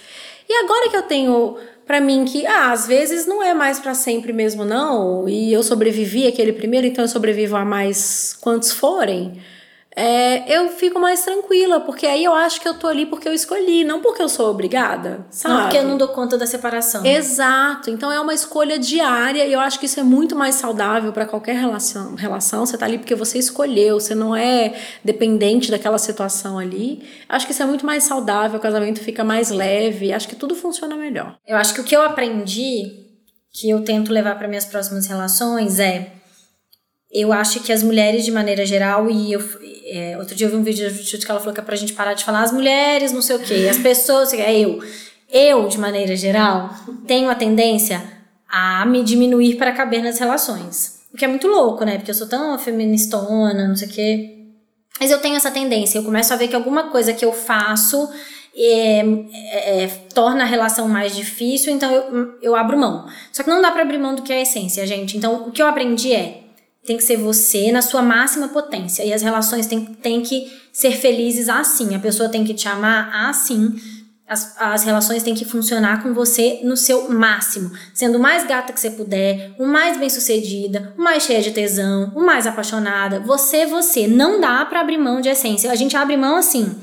E agora que eu tenho para mim que ah, às vezes não é mais para sempre mesmo não, e eu sobrevivi aquele primeiro, então eu sobrevivo a mais quantos forem é, eu fico mais tranquila, porque aí eu acho que eu tô ali porque eu escolhi, não porque eu sou obrigada, sabe? Não porque eu não dou conta da separação. Exato. Então é uma escolha diária e eu acho que isso é muito mais saudável para qualquer relação. relação. Você tá ali porque você escolheu, você não é dependente daquela situação ali. Acho que isso é muito mais saudável, o casamento fica mais leve, acho que tudo funciona melhor. Eu acho que o que eu aprendi, que eu tento levar para minhas próximas relações é eu acho que as mulheres, de maneira geral, e eu, é, outro dia eu vi um vídeo da Judith que ela falou que é pra gente parar de falar as mulheres, não sei o quê, as pessoas, é eu. Eu, de maneira geral, tenho a tendência a me diminuir para caber nas relações. O que é muito louco, né? Porque eu sou tão feministona, não sei o quê. Mas eu tenho essa tendência, eu começo a ver que alguma coisa que eu faço é, é, é, torna a relação mais difícil, então eu, eu abro mão. Só que não dá para abrir mão do que é a essência, gente. Então, o que eu aprendi é tem que ser você na sua máxima potência. E as relações têm, que ser felizes assim. A pessoa tem que te amar assim. As, as relações têm que funcionar com você no seu máximo. Sendo o mais gata que você puder, o mais bem sucedida, o mais cheia de tesão, o mais apaixonada. Você, você. Não dá para abrir mão de essência. A gente abre mão assim.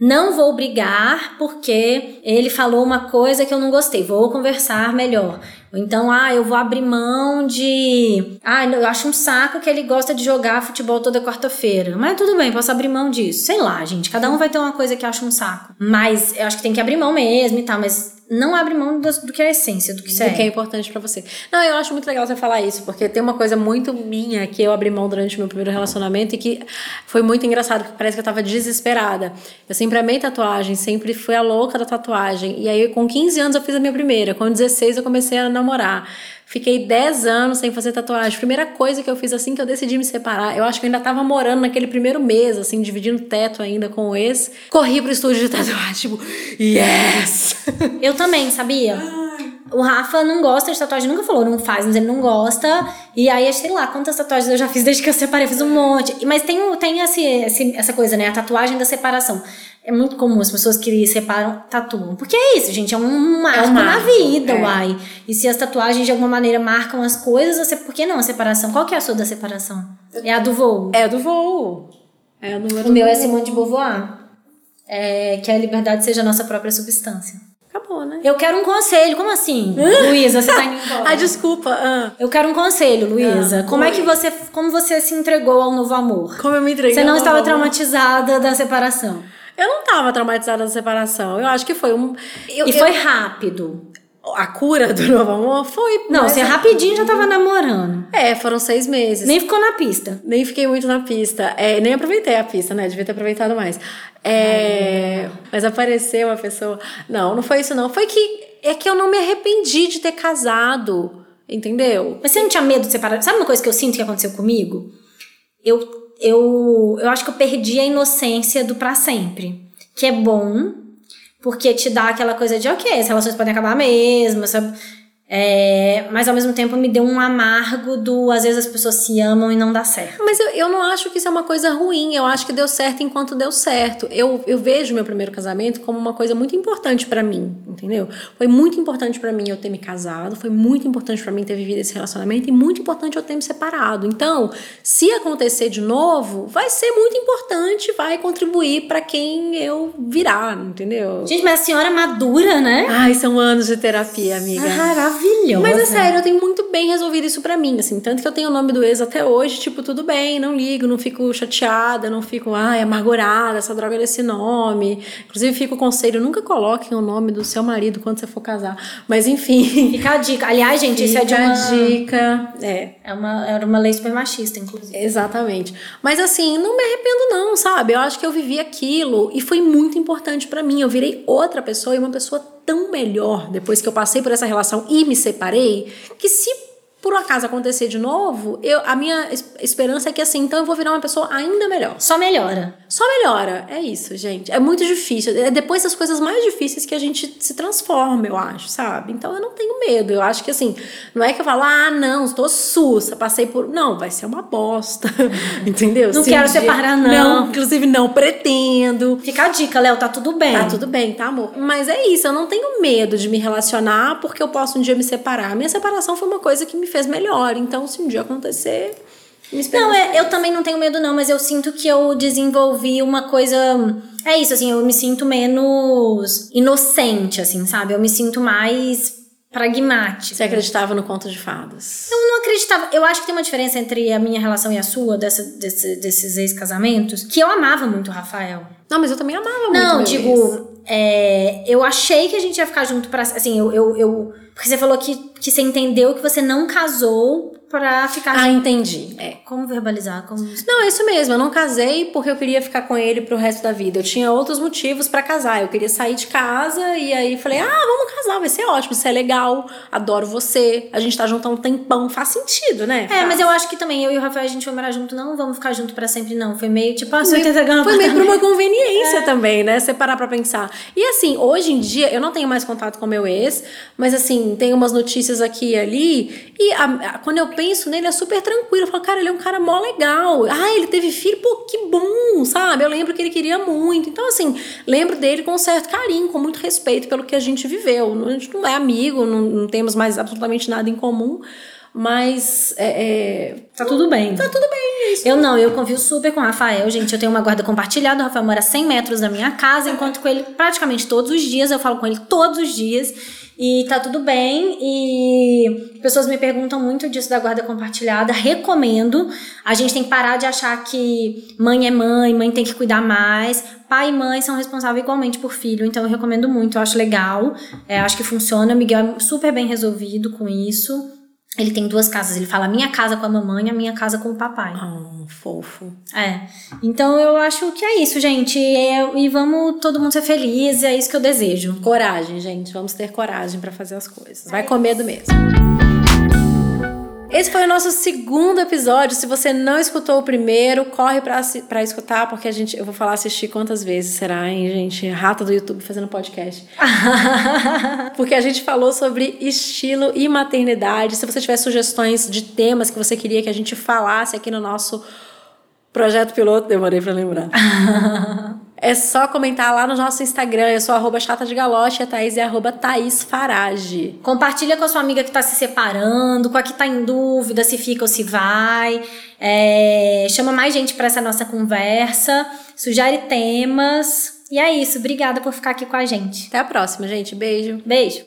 Não vou brigar porque ele falou uma coisa que eu não gostei. Vou conversar melhor. Então, ah, eu vou abrir mão de. Ah, eu acho um saco que ele gosta de jogar futebol toda quarta-feira. Mas tudo bem, posso abrir mão disso. Sei lá, gente. Cada um vai ter uma coisa que acha um saco. Mas eu acho que tem que abrir mão mesmo e tal. Mas não abre mão do, do que é a essência, do que do é. que é importante para você. Não, eu acho muito legal você falar isso, porque tem uma coisa muito minha que eu abri mão durante o meu primeiro relacionamento e que foi muito engraçado, porque parece que eu tava desesperada. Eu sempre amei tatuagem, sempre fui a louca da tatuagem. E aí, com 15 anos, eu fiz a minha primeira. Com 16, eu comecei a namorar. Fiquei 10 anos sem fazer tatuagem. Primeira coisa que eu fiz assim que eu decidi me separar, eu acho que eu ainda tava morando naquele primeiro mês, assim, dividindo teto ainda com o ex. Corri pro estúdio de tatuagem, tipo, yes! Eu também, sabia? O Rafa não gosta de tatuagem, nunca falou, não faz, mas ele não gosta. E aí, sei lá, quantas tatuagens eu já fiz desde que eu separei, fiz um monte. Mas tem, tem esse, esse, essa coisa, né? A tatuagem da separação. É muito comum as pessoas que separam tatuam. Porque é isso, gente, é um marco, é um marco na vida, é. uai. E se as tatuagens de alguma maneira marcam as coisas, você, por que não a separação? Qual que é a sua da separação? É a do voo? É a do voo. É a o meu é Simone de Beauvoir. É, que a liberdade seja a nossa própria substância. Eu quero um conselho. Como assim? Luísa, você tá indo (laughs) embora. ah, desculpa. Ah. Eu quero um conselho, Luísa. Ah, como é que você. Como você se entregou ao novo amor? Como eu me entreguei? Você não estava traumatizada da separação. Eu não tava traumatizada da separação. Eu acho que foi um. Eu, e foi rápido. A cura do novo amor foi. Não, você rapidinho já tava namorando. É, foram seis meses. Nem ficou na pista. Nem fiquei muito na pista. É, nem aproveitei a pista, né? Devia ter aproveitado mais. É, mas apareceu uma pessoa. Não, não foi isso, não. Foi que. É que eu não me arrependi de ter casado. Entendeu? Mas você não tinha medo de separar? Sabe uma coisa que eu sinto que aconteceu comigo? Eu eu, eu acho que eu perdi a inocência do para sempre. Que é bom, porque te dá aquela coisa de, ok, as relações podem acabar mesmo? É, mas ao mesmo tempo me deu um amargo do às vezes as pessoas se amam e não dá certo. Mas eu, eu não acho que isso é uma coisa ruim, eu acho que deu certo enquanto deu certo. Eu, eu vejo meu primeiro casamento como uma coisa muito importante para mim, entendeu? Foi muito importante para mim eu ter me casado, foi muito importante para mim ter vivido esse relacionamento e muito importante eu ter me separado. Então, se acontecer de novo, vai ser muito importante, vai contribuir para quem eu virar, entendeu? Gente, mas a senhora é madura, né? Ai, são anos de terapia, amiga. Ah, maravilhosa. Mas é sério, eu tenho muito bem resolvido isso para mim, assim. Tanto que eu tenho o nome do ex até hoje, tipo, tudo bem, não ligo, não fico chateada, não fico, ai, amargurada, essa droga desse nome. Inclusive, fico conselho, nunca coloquem o nome do seu marido quando você for casar. Mas enfim. Fica a dica. Aliás, gente, isso é de uma... dica. É. É uma, era uma lei super machista, inclusive. Exatamente. Mas assim, não me arrependo não, sabe? Eu acho que eu vivi aquilo e foi muito importante para mim. Eu virei outra pessoa e uma pessoa tão melhor depois que eu passei por essa relação e me separei, que se por acaso acontecer de novo, eu, a minha esperança é que assim, então eu vou virar uma pessoa ainda melhor. Só melhora. Só melhora. É isso, gente. É muito difícil. É depois das coisas mais difíceis que a gente se transforma, eu acho, sabe? Então eu não tenho medo. Eu acho que assim, não é que eu falo, ah, não, estou sussa, passei por. Não, vai ser uma bosta. (laughs) Entendeu? Não quero um separar, não. Não, inclusive não pretendo. Fica a dica, Léo, tá tudo bem. Tá tudo bem, tá, amor? Mas é isso, eu não tenho medo de me relacionar porque eu posso um dia me separar. A minha separação foi uma coisa que me fez melhor. Então, se um dia acontecer. Não, é, eu também não tenho medo, não, mas eu sinto que eu desenvolvi uma coisa. É isso, assim, eu me sinto menos inocente, assim, sabe? Eu me sinto mais pragmática. Você acreditava no conto de fadas? Eu não acreditava. Eu acho que tem uma diferença entre a minha relação e a sua, dessa, desse, desses ex-casamentos, que eu amava muito o Rafael. Não, mas eu também amava muito. Não, digo, é, eu achei que a gente ia ficar junto pra. Assim, eu, eu, eu. Porque você falou que, que você entendeu que você não casou pra ficar. Ah, entendi. É. Como verbalizar? Como... Não, é isso mesmo. Eu não casei porque eu queria ficar com ele pro resto da vida. Eu tinha outros motivos para casar. Eu queria sair de casa e aí falei: ah, vamos casar, vai ser ótimo, você é legal, adoro você. A gente tá junto há um tempão, faz sentido, né? É, faz. mas eu acho que também eu e o Rafael a gente foi morar junto, não vamos ficar junto para sempre, não. Foi meio tipo, ah, 80 gramas. Foi meio por uma conveniência (laughs) é. também, né? Você parar pra pensar. E assim, hoje em dia, eu não tenho mais contato com meu ex, mas assim, tem umas notícias aqui e ali. E a, a, quando eu penso nele, é super tranquilo. Eu falo, cara, ele é um cara mó legal. Ah, ele teve filho, pô, que bom, sabe? Eu lembro que ele queria muito. Então, assim, lembro dele com certo carinho, com muito respeito pelo que a gente viveu. A gente não é amigo, não, não temos mais absolutamente nada em comum. Mas é, é, Tá tudo bem. Tá tudo bem, é isso. Eu não, eu confio super com o Rafael, gente. Eu tenho uma guarda compartilhada. O Rafael mora 100 metros da minha casa, enquanto com ele praticamente todos os dias. Eu falo com ele todos os dias. E tá tudo bem. E pessoas me perguntam muito disso da guarda compartilhada. Recomendo. A gente tem que parar de achar que mãe é mãe, mãe tem que cuidar mais. Pai e mãe são responsáveis igualmente por filho. Então eu recomendo muito. Eu acho legal. É, acho que funciona. O Miguel é super bem resolvido com isso. Ele tem duas casas. Ele fala a minha casa com a mamãe e a minha casa com o papai. Oh, fofo. É. Então eu acho que é isso, gente. É, e vamos todo mundo ser feliz. É isso que eu desejo. Coragem, gente. Vamos ter coragem para fazer as coisas. Vai é com medo mesmo. Esse foi o nosso segundo episódio. Se você não escutou o primeiro, corre para escutar, porque a gente, eu vou falar assistir quantas vezes será, hein, gente? Rata do YouTube fazendo podcast. (laughs) porque a gente falou sobre estilo e maternidade. Se você tiver sugestões de temas que você queria que a gente falasse aqui no nosso projeto piloto, demorei para lembrar. (laughs) É só comentar lá no nosso Instagram. Eu sou arroba chata de galoche e a Thaís é arroba Thaís Farage. Compartilha com a sua amiga que tá se separando, com a que tá em dúvida se fica ou se vai. É, chama mais gente para essa nossa conversa. Sugere temas. E é isso. Obrigada por ficar aqui com a gente. Até a próxima, gente. Beijo. Beijo.